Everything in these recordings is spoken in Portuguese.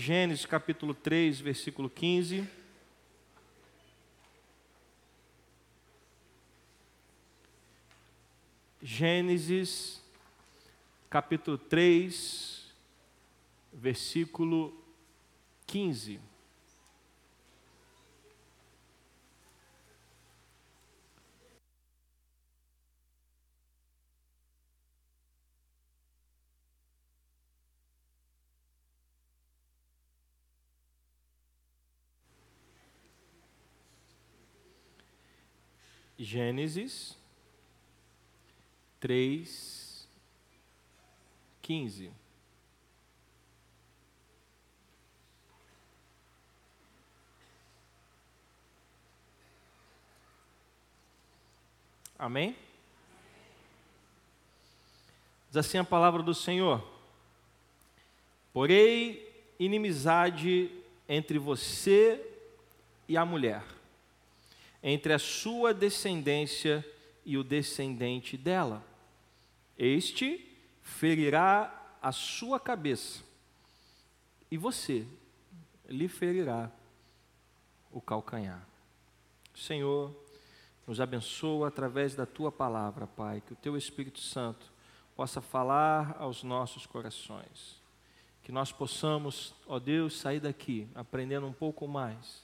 Gênesis capítulo 3, versículo 15. Gênesis capítulo 3, versículo 15. Gênesis 3, 15. Amém? Diz assim a palavra do Senhor: Porei inimizade entre você e a mulher entre a sua descendência e o descendente dela. Este ferirá a sua cabeça, e você lhe ferirá o calcanhar. Senhor, nos abençoa através da tua palavra, Pai, que o teu Espírito Santo possa falar aos nossos corações. Que nós possamos, ó Deus, sair daqui aprendendo um pouco mais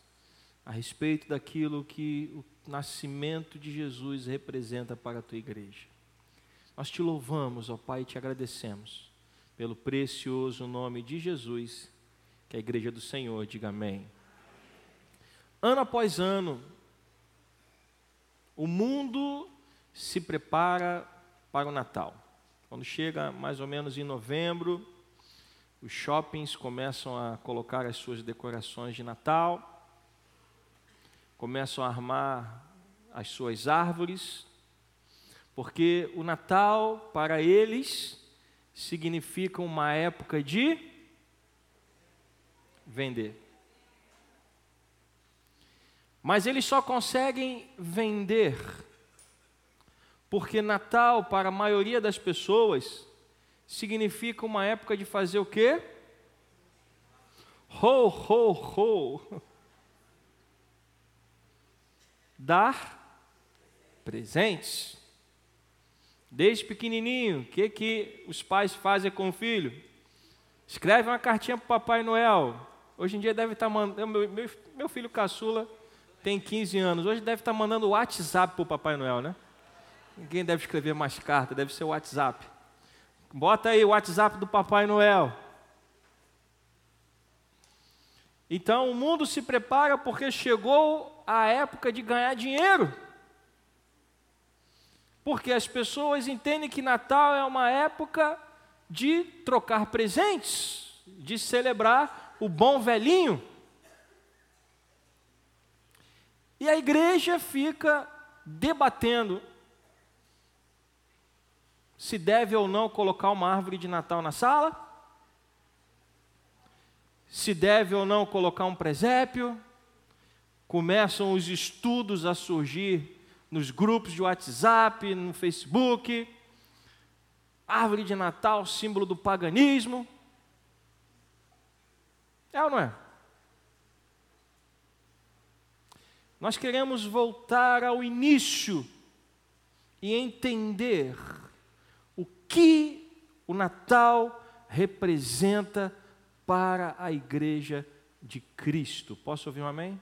a respeito daquilo que o nascimento de Jesus representa para a tua igreja. Nós te louvamos, ó Pai, e te agradecemos pelo precioso nome de Jesus, que a igreja do Senhor diga amém. Ano após ano, o mundo se prepara para o Natal. Quando chega mais ou menos em novembro, os shoppings começam a colocar as suas decorações de Natal começam a armar as suas árvores, porque o Natal para eles significa uma época de vender. Mas eles só conseguem vender porque Natal para a maioria das pessoas significa uma época de fazer o quê? Ho, ho, ho dar presentes. Desde pequenininho, o que, que os pais fazem com o filho? Escreve uma cartinha para o Papai Noel. Hoje em dia deve estar tá mandando. Meu, meu, meu, filho caçula tem 15 anos. Hoje deve estar tá mandando WhatsApp para o Papai Noel, né? Ninguém deve escrever mais carta, deve ser o WhatsApp. Bota aí o WhatsApp do Papai Noel. Então o mundo se prepara porque chegou a época de ganhar dinheiro. Porque as pessoas entendem que Natal é uma época de trocar presentes, de celebrar o bom velhinho. E a igreja fica debatendo se deve ou não colocar uma árvore de Natal na sala se deve ou não colocar um presépio. Começam os estudos a surgir nos grupos de WhatsApp, no Facebook. Árvore de Natal, símbolo do paganismo. É ou não é? Nós queremos voltar ao início e entender o que o Natal representa para a igreja de Cristo. Posso ouvir um amém?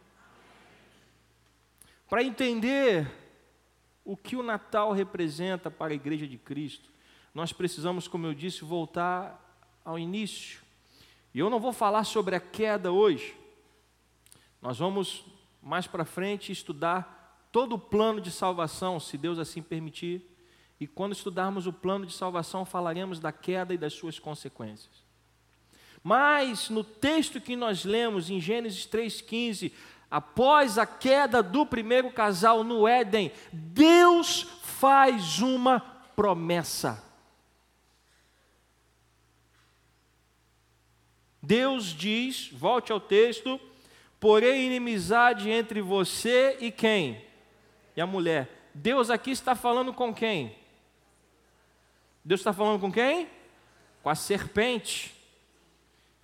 Para entender o que o Natal representa para a igreja de Cristo, nós precisamos, como eu disse, voltar ao início. E eu não vou falar sobre a queda hoje. Nós vamos mais para frente estudar todo o plano de salvação, se Deus assim permitir. E quando estudarmos o plano de salvação, falaremos da queda e das suas consequências. Mas no texto que nós lemos em Gênesis 3,15, após a queda do primeiro casal no Éden, Deus faz uma promessa. Deus diz, volte ao texto, porém inimizade entre você e quem? E a mulher. Deus aqui está falando com quem? Deus está falando com quem? Com a serpente.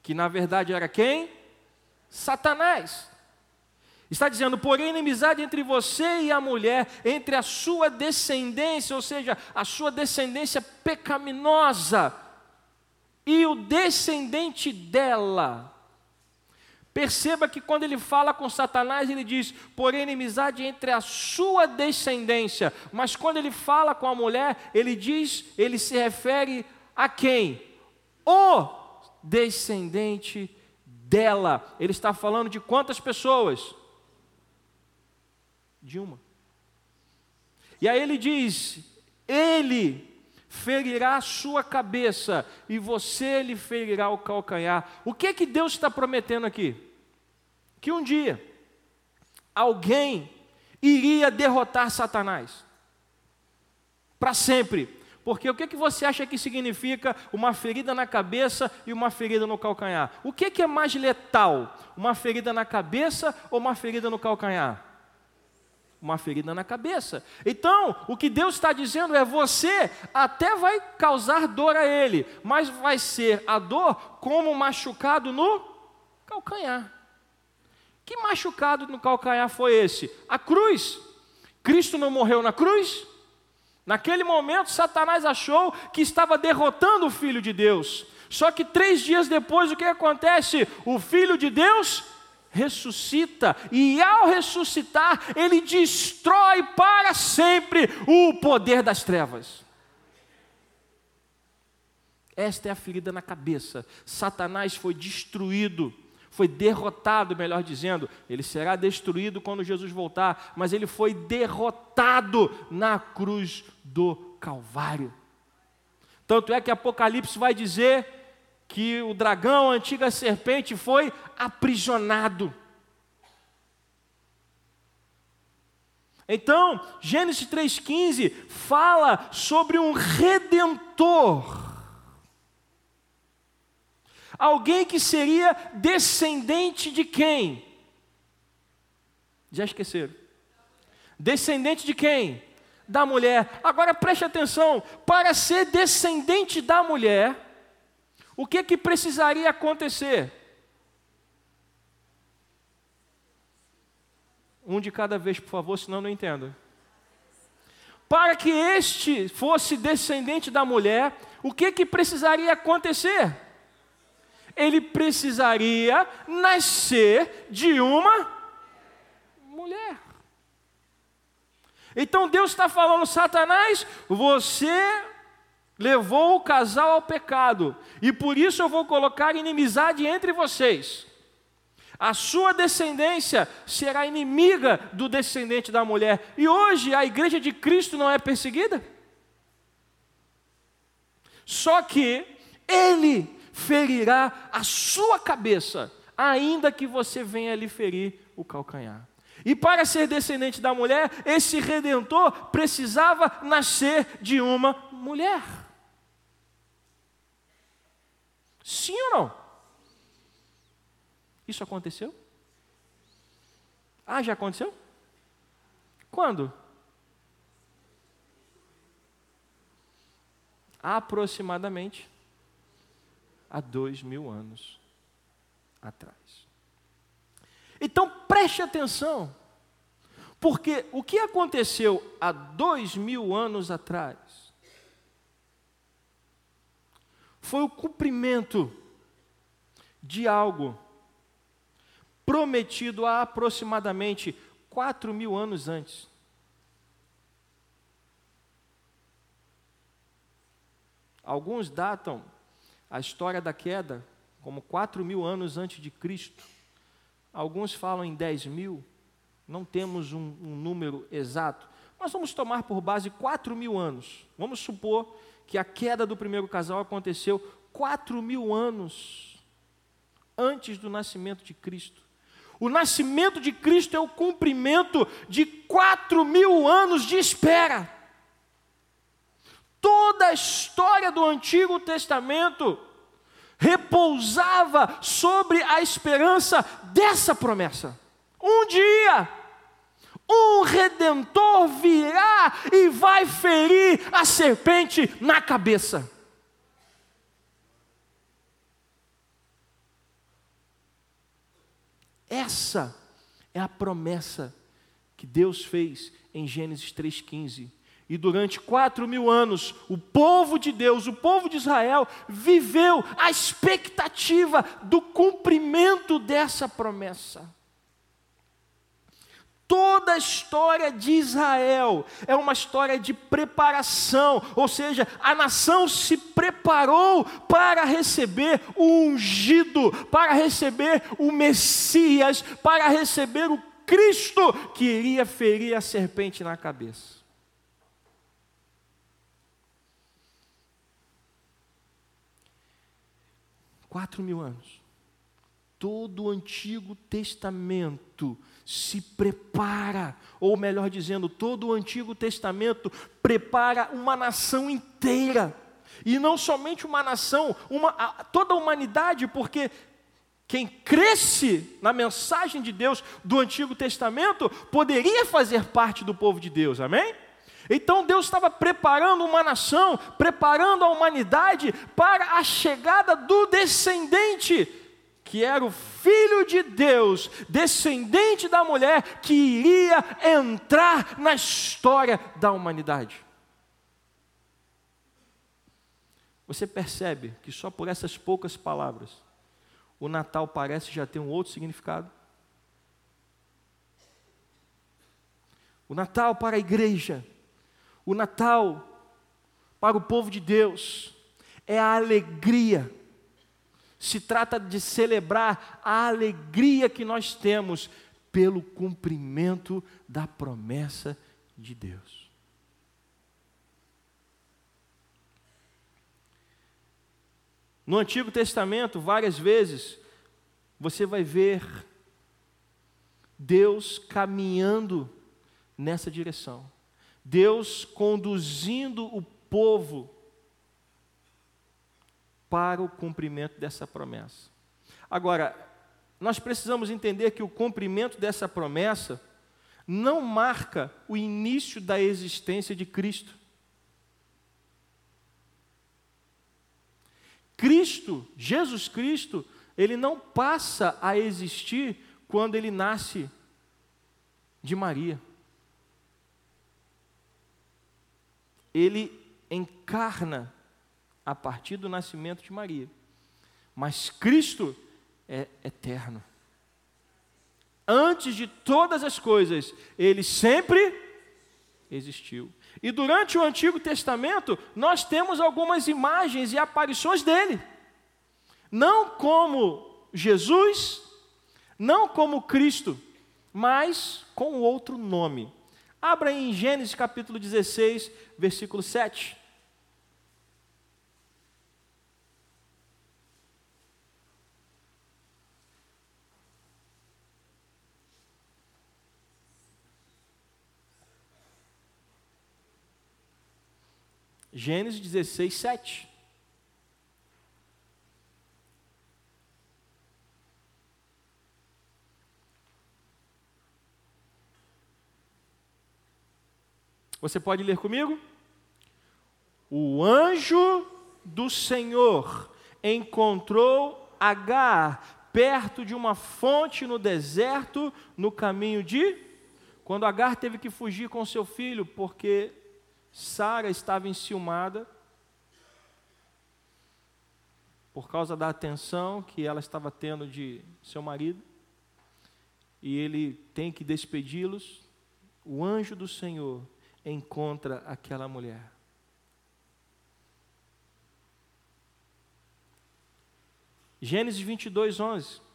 Que na verdade era quem? Satanás. Está dizendo, porém, inimizade entre você e a mulher, entre a sua descendência, ou seja, a sua descendência pecaminosa, e o descendente dela. Perceba que quando ele fala com Satanás, ele diz, porém, inimizade entre a sua descendência. Mas quando ele fala com a mulher, ele diz, ele se refere a quem? O descendente dela. Ele está falando de quantas pessoas? De uma. E aí ele diz: Ele ferirá a sua cabeça e você lhe ferirá o calcanhar. O que é que Deus está prometendo aqui? Que um dia alguém iria derrotar Satanás para sempre. Porque o que, que você acha que significa uma ferida na cabeça e uma ferida no calcanhar? O que, que é mais letal? Uma ferida na cabeça ou uma ferida no calcanhar? uma ferida na cabeça. Então, o que Deus está dizendo é: você até vai causar dor a ele, mas vai ser a dor como machucado no calcanhar. Que machucado no calcanhar foi esse? A cruz. Cristo não morreu na cruz? Naquele momento, Satanás achou que estava derrotando o Filho de Deus. Só que três dias depois, o que acontece? O Filho de Deus ressuscita, e ao ressuscitar, ele destrói para sempre o poder das trevas. Esta é a ferida na cabeça. Satanás foi destruído, foi derrotado, melhor dizendo. Ele será destruído quando Jesus voltar, mas ele foi derrotado na cruz do Calvário. Tanto é que Apocalipse vai dizer que o dragão, a antiga serpente, foi aprisionado. Então, Gênesis 3,15 fala sobre um redentor. Alguém que seria descendente de quem? Já esqueceram? Descendente de quem? Da mulher. Agora preste atenção: para ser descendente da mulher, o que que precisaria acontecer? Um de cada vez, por favor, senão não entendo. Para que este fosse descendente da mulher, o que que precisaria acontecer? Ele precisaria nascer de uma mulher. Então Deus está falando, Satanás, você levou o casal ao pecado, e por isso eu vou colocar inimizade entre vocês. A sua descendência será inimiga do descendente da mulher. E hoje a igreja de Cristo não é perseguida? Só que ele ferirá a sua cabeça, ainda que você venha lhe ferir o calcanhar. E para ser descendente da mulher, esse redentor precisava nascer de uma mulher. Sim ou não? Isso aconteceu? Ah, já aconteceu? Quando? Aproximadamente há dois mil anos atrás. Então preste atenção, porque o que aconteceu há dois mil anos atrás foi o cumprimento de algo prometido há aproximadamente quatro mil anos antes. Alguns datam a história da queda como quatro mil anos antes de Cristo. Alguns falam em dez mil. Não temos um, um número exato. Nós vamos tomar por base quatro mil anos. Vamos supor que a queda do primeiro casal aconteceu quatro mil anos antes do nascimento de Cristo. O nascimento de Cristo é o cumprimento de quatro mil anos de espera. Toda a história do Antigo Testamento repousava sobre a esperança dessa promessa. Um dia, um redentor virá e vai ferir a serpente na cabeça. Essa é a promessa que Deus fez em Gênesis 3,15. E durante quatro mil anos, o povo de Deus, o povo de Israel, viveu a expectativa do cumprimento dessa promessa. Toda a história de Israel é uma história de preparação, ou seja, a nação se preparou para receber o ungido, para receber o Messias, para receber o Cristo que iria ferir a serpente na cabeça. Quatro mil anos. Todo o Antigo Testamento se prepara, ou melhor dizendo, todo o Antigo Testamento prepara uma nação inteira. E não somente uma nação, uma, toda a humanidade, porque quem cresce na mensagem de Deus do Antigo Testamento poderia fazer parte do povo de Deus, amém? Então Deus estava preparando uma nação, preparando a humanidade para a chegada do descendente, que era o Filho de Deus, descendente da mulher, que iria entrar na história da humanidade. Você percebe que só por essas poucas palavras, o Natal parece já ter um outro significado? O Natal para a igreja, o Natal para o povo de Deus, é a alegria. Se trata de celebrar a alegria que nós temos pelo cumprimento da promessa de Deus. No Antigo Testamento, várias vezes, você vai ver Deus caminhando nessa direção. Deus conduzindo o povo para o cumprimento dessa promessa. Agora, nós precisamos entender que o cumprimento dessa promessa não marca o início da existência de Cristo. Cristo, Jesus Cristo, ele não passa a existir quando ele nasce de Maria. Ele encarna a partir do nascimento de Maria. Mas Cristo é eterno. Antes de todas as coisas, ele sempre existiu. E durante o Antigo Testamento, nós temos algumas imagens e aparições dele. Não como Jesus, não como Cristo, mas com outro nome. Abra em Gênesis capítulo 16, versículo 7. Gênesis 16, 7. Você pode ler comigo? O anjo do Senhor encontrou Agar perto de uma fonte no deserto, no caminho de. Quando Agar teve que fugir com seu filho, porque Sara estava enciumada por causa da atenção que ela estava tendo de seu marido, e ele tem que despedi-los. O anjo do Senhor encontra aquela mulher. Gênesis 22, 11.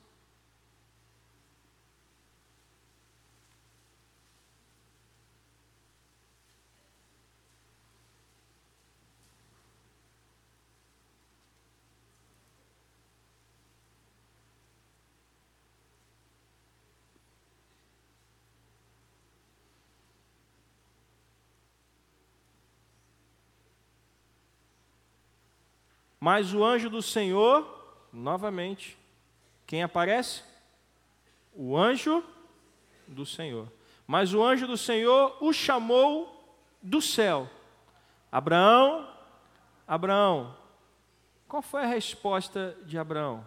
Mas o anjo do Senhor, novamente, quem aparece? O anjo do Senhor. Mas o anjo do Senhor o chamou do céu. Abraão, Abraão. Qual foi a resposta de Abraão?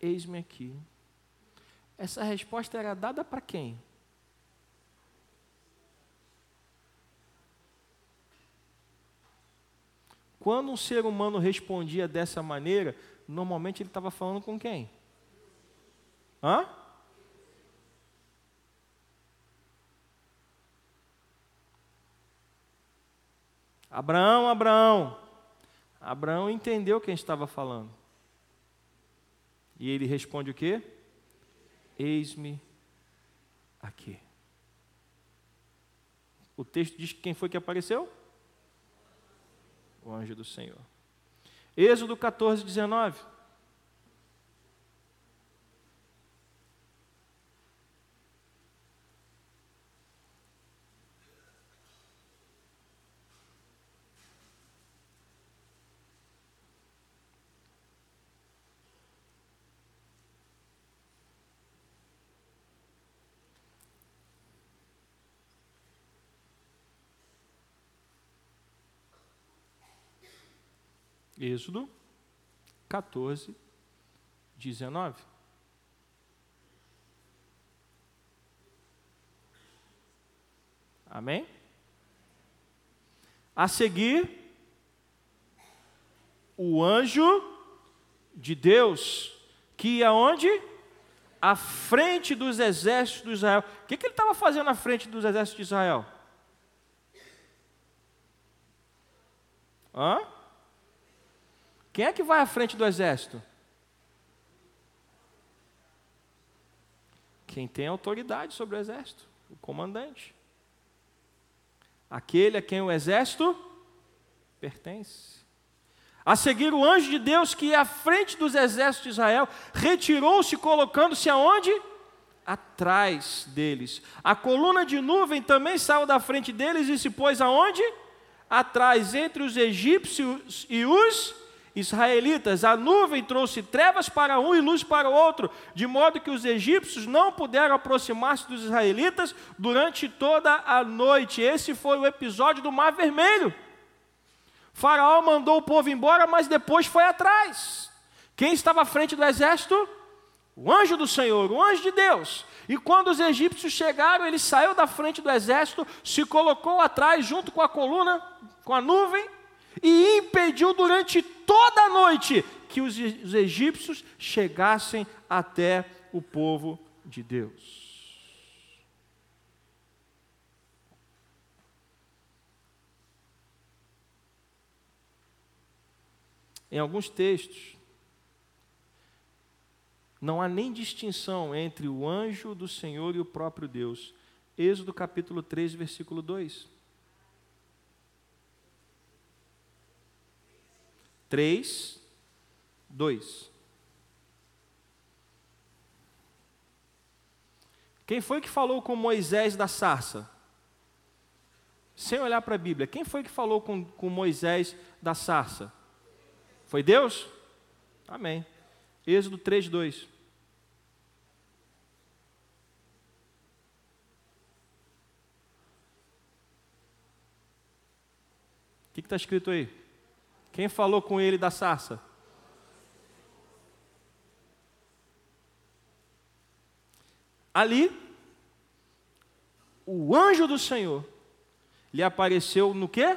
Eis-me aqui. essa resposta era dada para quem? Quando um ser humano respondia dessa maneira, normalmente ele estava falando com quem? Hã? Abraão, Abraão. Abraão entendeu quem estava falando. E ele responde o quê? Eis-me aqui. O texto diz que quem foi que apareceu? O anjo do Senhor. Êxodo 14, 19. Êxodo 14, 19. Amém? A seguir, o anjo de Deus, que ia onde? À frente dos exércitos de Israel. O que, que ele estava fazendo à frente dos exércitos de Israel? Hã? Quem é que vai à frente do exército? Quem tem autoridade sobre o exército, o comandante. Aquele a quem o exército pertence. A seguir, o anjo de Deus, que ia à frente dos exércitos de Israel, retirou-se, colocando-se aonde? Atrás deles. A coluna de nuvem também saiu da frente deles e se pôs aonde? Atrás, entre os egípcios e os israelitas, a nuvem trouxe trevas para um e luz para o outro, de modo que os egípcios não puderam aproximar-se dos israelitas durante toda a noite. Esse foi o episódio do Mar Vermelho. Faraó mandou o povo embora, mas depois foi atrás. Quem estava à frente do exército? O anjo do Senhor, o anjo de Deus. E quando os egípcios chegaram, ele saiu da frente do exército, se colocou atrás, junto com a coluna, com a nuvem, e impediu durante toda a noite que os, os egípcios chegassem até o povo de Deus. Em alguns textos, não há nem distinção entre o anjo do Senhor e o próprio Deus. Êxodo capítulo 3, versículo 2. 3, 2. Quem foi que falou com Moisés da sarça? Sem olhar para a Bíblia, quem foi que falou com, com Moisés da sarça? Foi Deus? Amém. Êxodo 3, 2. O que está escrito aí? Quem falou com ele da sarça? Ali, o anjo do Senhor lhe apareceu no quê?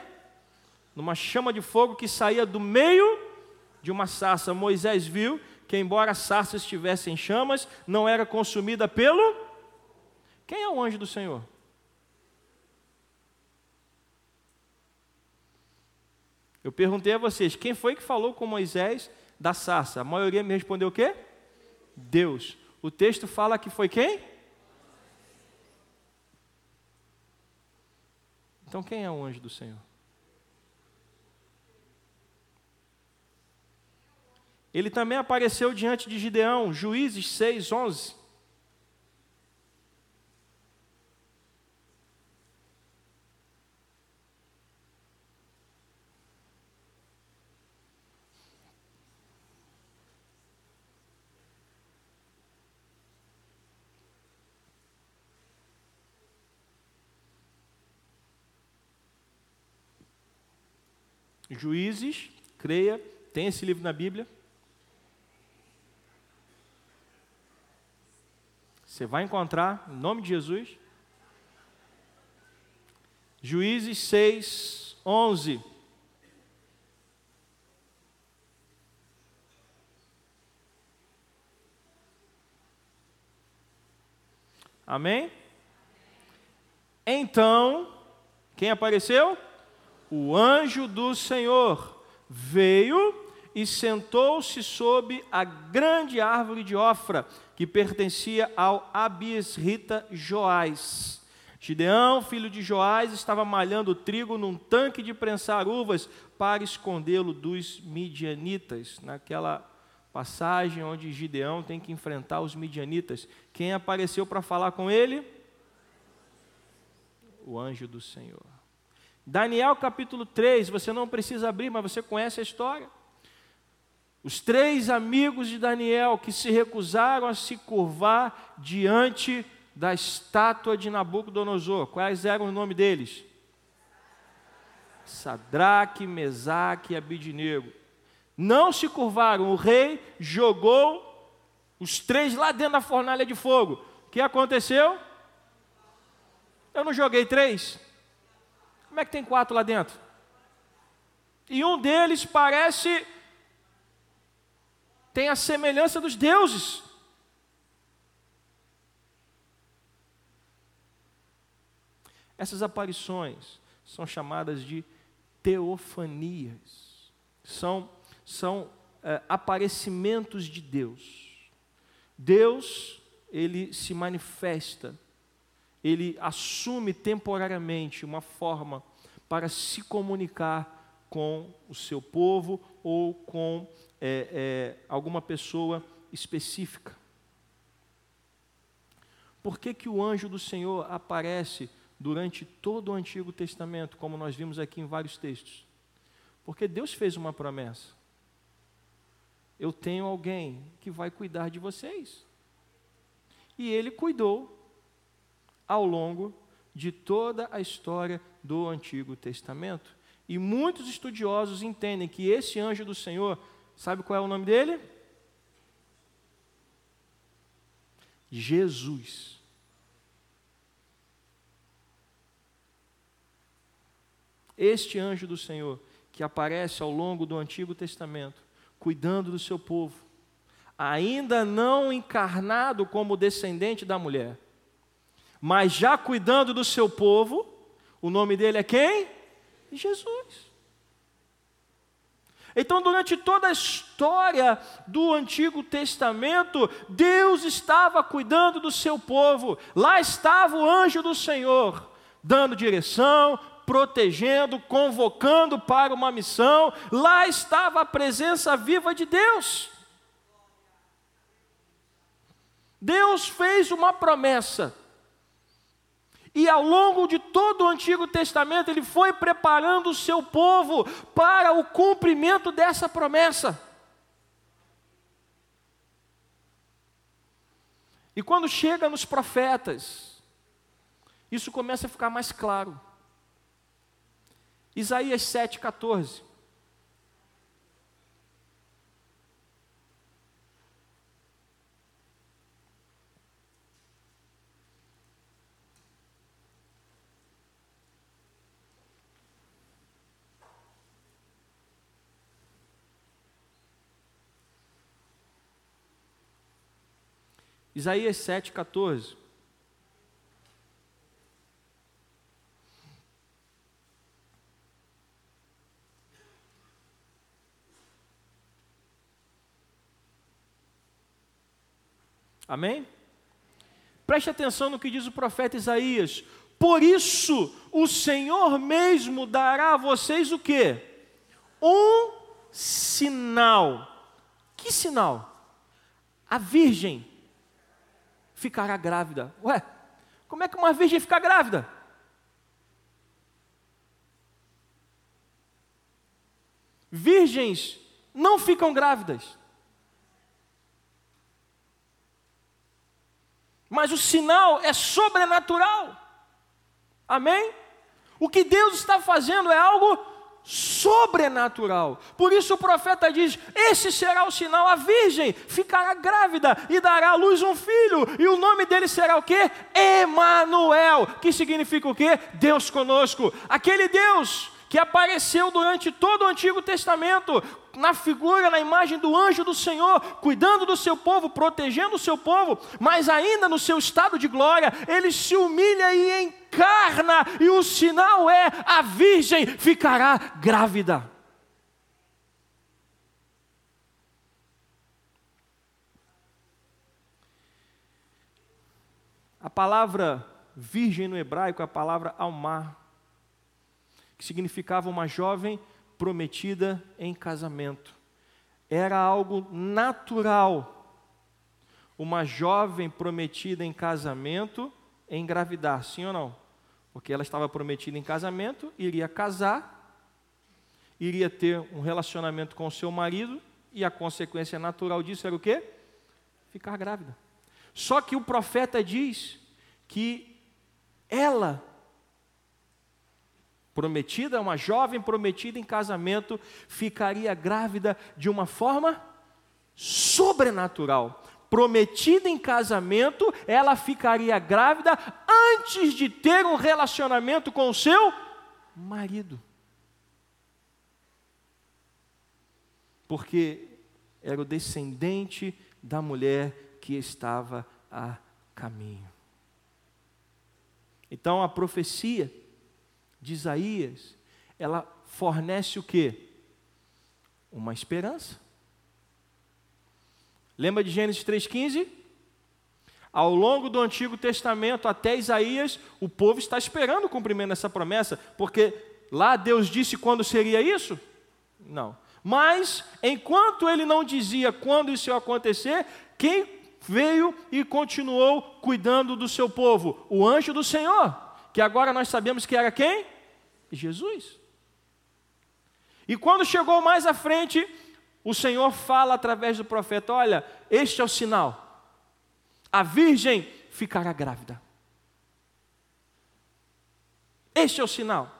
Numa chama de fogo que saía do meio de uma sarça. Moisés viu que, embora a sarça estivesse em chamas, não era consumida pelo. Quem é o anjo do Senhor? Eu perguntei a vocês, quem foi que falou com Moisés da sarça? A maioria me respondeu o quê? Deus. O texto fala que foi quem? Então quem é o anjo do Senhor? Ele também apareceu diante de Gideão, Juízes 6, 11. Juízes, creia, tem esse livro na Bíblia. Você vai encontrar, em nome de Jesus. Juízes 6, 11. Amém? Então, quem apareceu? O anjo do Senhor veio e sentou-se sob a grande árvore de Ofra, que pertencia ao Abiesrita Joás. Gideão, filho de Joás, estava malhando trigo num tanque de prensar uvas para escondê-lo dos midianitas. Naquela passagem onde Gideão tem que enfrentar os midianitas. Quem apareceu para falar com ele? O anjo do Senhor. Daniel capítulo 3, você não precisa abrir, mas você conhece a história. Os três amigos de Daniel que se recusaram a se curvar diante da estátua de Nabucodonosor. Quais eram o nome deles? Sadraque, Mesaque e Abidinego não se curvaram. O rei jogou os três lá dentro da fornalha de fogo. O que aconteceu? Eu não joguei três. Como é que tem quatro lá dentro? E um deles parece tem a semelhança dos deuses. Essas aparições são chamadas de teofanias. São são é, aparecimentos de Deus. Deus, ele se manifesta, ele assume temporariamente uma forma para se comunicar com o seu povo ou com é, é, alguma pessoa específica. Por que, que o anjo do Senhor aparece durante todo o Antigo Testamento, como nós vimos aqui em vários textos? Porque Deus fez uma promessa eu tenho alguém que vai cuidar de vocês. E ele cuidou ao longo de toda a história do Antigo Testamento. E muitos estudiosos entendem que esse anjo do Senhor, sabe qual é o nome dele? Jesus. Este anjo do Senhor, que aparece ao longo do Antigo Testamento, cuidando do seu povo, ainda não encarnado como descendente da mulher, mas já cuidando do seu povo, o nome dele é quem? Jesus. Então, durante toda a história do Antigo Testamento, Deus estava cuidando do seu povo. Lá estava o anjo do Senhor, dando direção, protegendo, convocando para uma missão. Lá estava a presença viva de Deus. Deus fez uma promessa. E ao longo de todo o Antigo Testamento, Ele foi preparando o seu povo para o cumprimento dessa promessa. E quando chega nos profetas, isso começa a ficar mais claro. Isaías 7,14. Isaías 7,14. Amém? Preste atenção no que diz o profeta Isaías. Por isso, o Senhor mesmo dará a vocês o quê? Um sinal. Que sinal? A virgem ficará grávida. Ué, como é que uma virgem fica grávida? Virgens não ficam grávidas. mas o sinal é sobrenatural. Amém? O que Deus está fazendo é algo sobrenatural. Por isso o profeta diz: Esse será o sinal, a virgem ficará grávida e dará à luz um filho, e o nome dele será o quê? Emanuel, que significa o quê? Deus conosco. Aquele Deus que apareceu durante todo o Antigo Testamento, na figura, na imagem do anjo do Senhor, cuidando do seu povo, protegendo o seu povo, mas ainda no seu estado de glória, ele se humilha e encarna, e o sinal é: a virgem ficará grávida. A palavra virgem no hebraico é a palavra almar, que significava uma jovem prometida em casamento. Era algo natural uma jovem prometida em casamento engravidar, sim ou não? Porque ela estava prometida em casamento, iria casar, iria ter um relacionamento com o seu marido, e a consequência natural disso era o quê? Ficar grávida. Só que o profeta diz que ela prometida, uma jovem prometida em casamento, ficaria grávida de uma forma sobrenatural. Prometida em casamento, ela ficaria grávida antes de ter um relacionamento com o seu marido. Porque era o descendente da mulher que estava a caminho. Então a profecia de Isaías, ela fornece o que? Uma esperança. Lembra de Gênesis 3,15? Ao longo do Antigo Testamento até Isaías, o povo está esperando o cumprimento dessa promessa, porque lá Deus disse quando seria isso? Não. Mas, enquanto ele não dizia quando isso ia acontecer, quem veio e continuou cuidando do seu povo? O anjo do Senhor que agora nós sabemos que era quem? Jesus. E quando chegou mais à frente, o Senhor fala através do profeta: Olha, este é o sinal. A virgem ficará grávida. Este é o sinal.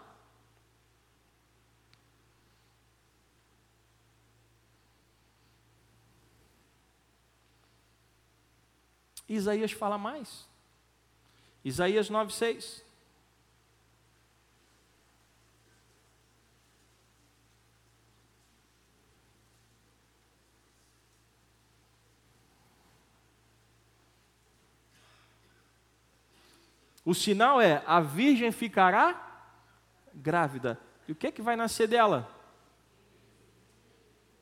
Isaías fala mais. Isaías 9,6. O sinal é: a virgem ficará grávida. E o que é que vai nascer dela?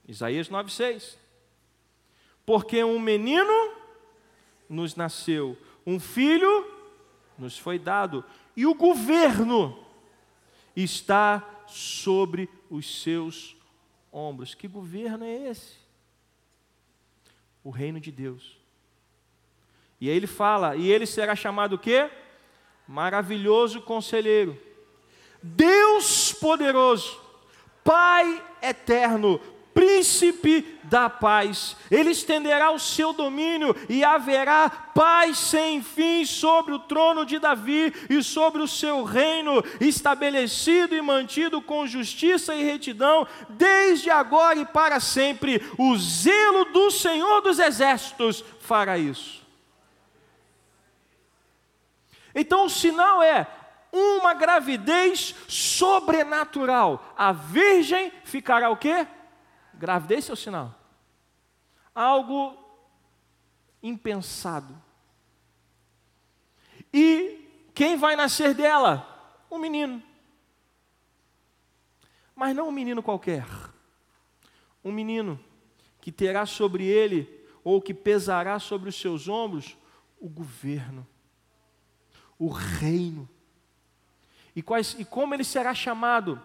Isaías 9,6. Porque um menino nos nasceu, um filho nos foi dado, e o governo está sobre os seus ombros. Que governo é esse? O reino de Deus. E aí ele fala, e ele será chamado o quê? Maravilhoso conselheiro, Deus poderoso, Pai eterno, príncipe da paz. Ele estenderá o seu domínio e haverá paz sem fim sobre o trono de Davi e sobre o seu reino, estabelecido e mantido com justiça e retidão, desde agora e para sempre. O zelo do Senhor dos exércitos fará isso. Então o sinal é uma gravidez sobrenatural. A virgem ficará o quê? Gravidez é o sinal. Algo impensado. E quem vai nascer dela? Um menino. Mas não um menino qualquer. Um menino que terá sobre ele, ou que pesará sobre os seus ombros, o governo o reino. E, quais, e como ele será chamado?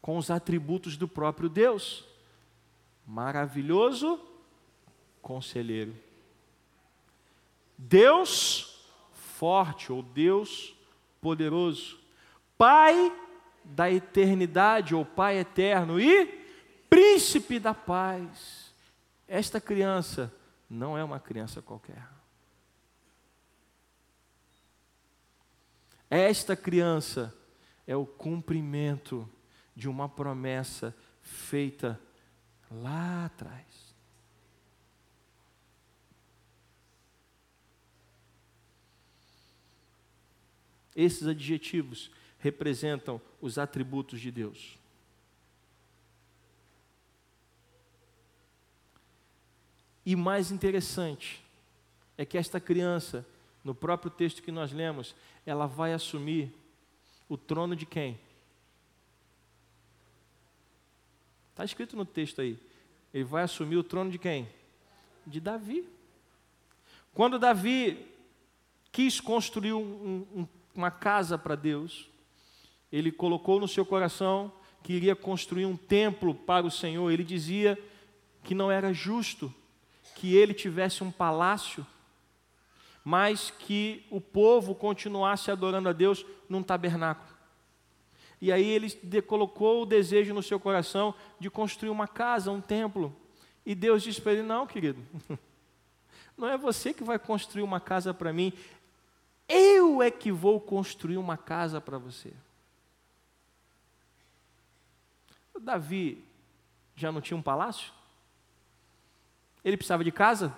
Com os atributos do próprio Deus: maravilhoso conselheiro, Deus forte ou Deus poderoso, Pai da eternidade ou Pai eterno e príncipe da paz. Esta criança não é uma criança qualquer. Esta criança é o cumprimento de uma promessa feita lá atrás. Esses adjetivos representam os atributos de Deus. E mais interessante é que esta criança, no próprio texto que nós lemos, ela vai assumir o trono de quem? Está escrito no texto aí. Ele vai assumir o trono de quem? De Davi. Quando Davi quis construir um, um, uma casa para Deus, ele colocou no seu coração que iria construir um templo para o Senhor. Ele dizia que não era justo que ele tivesse um palácio, mas que o povo continuasse adorando a Deus num tabernáculo. E aí ele colocou o desejo no seu coração de construir uma casa, um templo. E Deus disse para ele: Não, querido, não é você que vai construir uma casa para mim, eu é que vou construir uma casa para você. Davi já não tinha um palácio? Ele precisava de casa?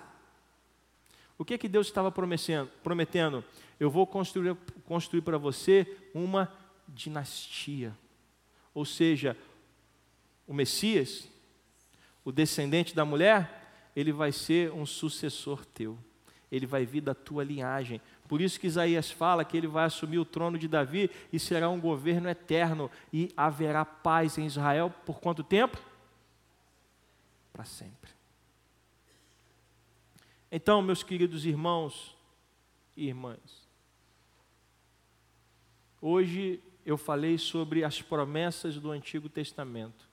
O que que Deus estava prometendo? Eu vou construir, construir para você uma dinastia. Ou seja, o Messias, o descendente da mulher, ele vai ser um sucessor teu. Ele vai vir da tua linhagem. Por isso que Isaías fala que ele vai assumir o trono de Davi e será um governo eterno e haverá paz em Israel por quanto tempo? Para sempre. Então, meus queridos irmãos e irmãs, hoje eu falei sobre as promessas do Antigo Testamento.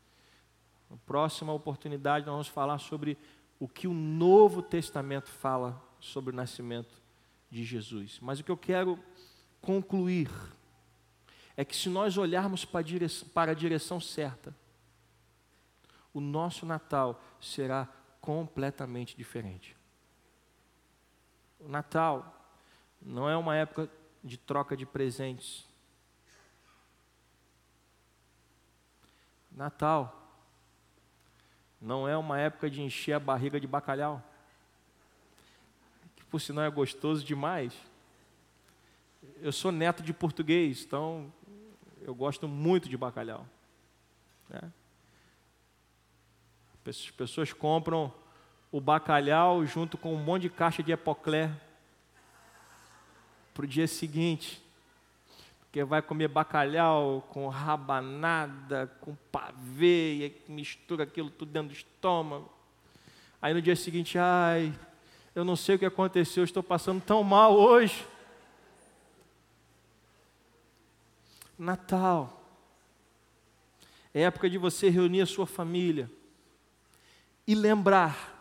Na próxima oportunidade, nós vamos falar sobre o que o Novo Testamento fala sobre o nascimento de Jesus. Mas o que eu quero concluir é que se nós olharmos para a direção, para a direção certa, o nosso Natal será completamente diferente. O Natal não é uma época de troca de presentes. Natal não é uma época de encher a barriga de bacalhau, que por sinal é gostoso demais. Eu sou neto de português, então eu gosto muito de bacalhau. Né? As pessoas compram o bacalhau junto com um monte de caixa de epoclé para o dia seguinte. Porque vai comer bacalhau com rabanada, com pavê, e mistura aquilo tudo dentro do estômago. Aí no dia seguinte, ai, eu não sei o que aconteceu, estou passando tão mal hoje. Natal. É época de você reunir a sua família e lembrar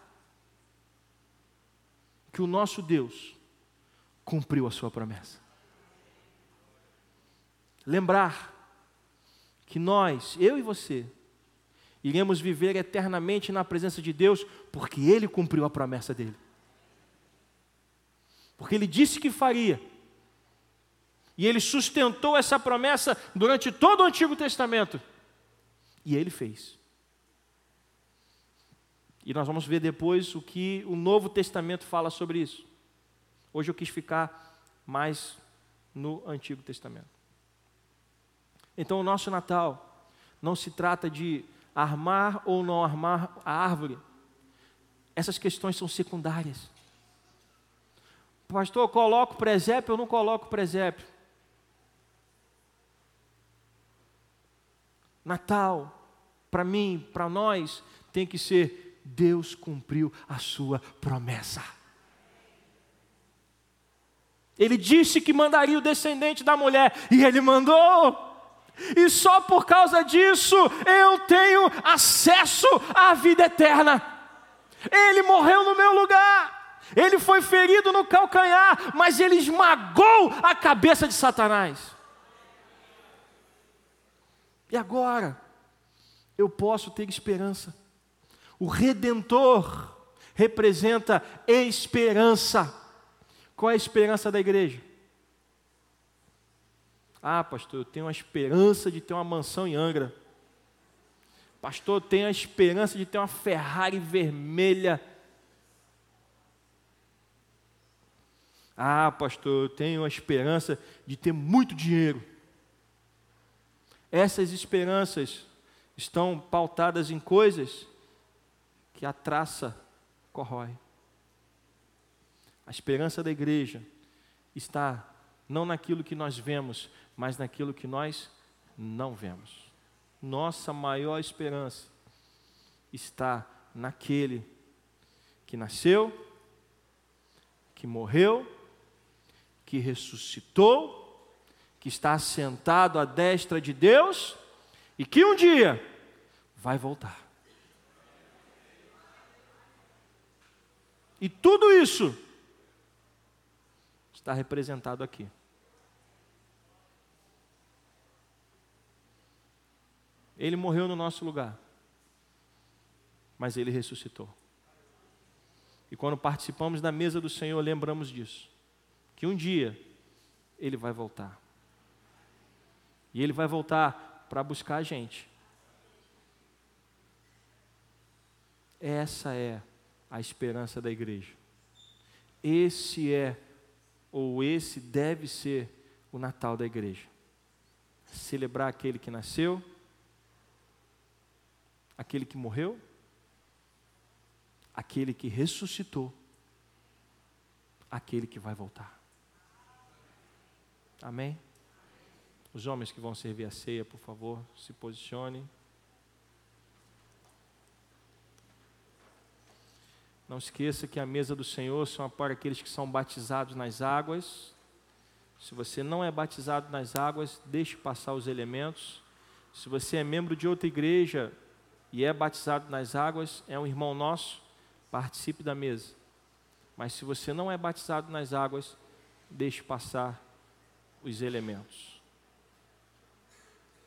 que o nosso Deus cumpriu a sua promessa. Lembrar que nós, eu e você, iremos viver eternamente na presença de Deus, porque Ele cumpriu a promessa dele. Porque Ele disse que faria. E Ele sustentou essa promessa durante todo o Antigo Testamento. E Ele fez. E nós vamos ver depois o que o Novo Testamento fala sobre isso. Hoje eu quis ficar mais no Antigo Testamento. Então, o nosso Natal não se trata de armar ou não armar a árvore. Essas questões são secundárias. Pastor, coloco presépio ou não coloco presépio? Natal, para mim, para nós, tem que ser Deus cumpriu a sua promessa. Ele disse que mandaria o descendente da mulher, e ele mandou. E só por causa disso eu tenho acesso à vida eterna. Ele morreu no meu lugar. Ele foi ferido no calcanhar, mas ele esmagou a cabeça de Satanás. E agora eu posso ter esperança. O redentor representa esperança. Qual é a esperança da igreja? Ah, pastor, eu tenho a esperança de ter uma mansão em Angra. Pastor, eu tenho a esperança de ter uma Ferrari vermelha. Ah, pastor, eu tenho a esperança de ter muito dinheiro. Essas esperanças estão pautadas em coisas que a traça corrói. A esperança da igreja está não naquilo que nós vemos, mas naquilo que nós não vemos. Nossa maior esperança está naquele que nasceu, que morreu, que ressuscitou, que está assentado à destra de Deus e que um dia vai voltar. E tudo isso está representado aqui. Ele morreu no nosso lugar, mas ele ressuscitou. E quando participamos da mesa do Senhor, lembramos disso, que um dia ele vai voltar. E ele vai voltar para buscar a gente. Essa é a esperança da igreja. Esse é ou esse deve ser o Natal da igreja. Celebrar aquele que nasceu, aquele que morreu, aquele que ressuscitou, aquele que vai voltar. Amém? Os homens que vão servir a ceia, por favor, se posicionem. Não esqueça que a mesa do Senhor são para aqueles que são batizados nas águas. Se você não é batizado nas águas, deixe passar os elementos. Se você é membro de outra igreja e é batizado nas águas, é um irmão nosso, participe da mesa. Mas se você não é batizado nas águas, deixe passar os elementos.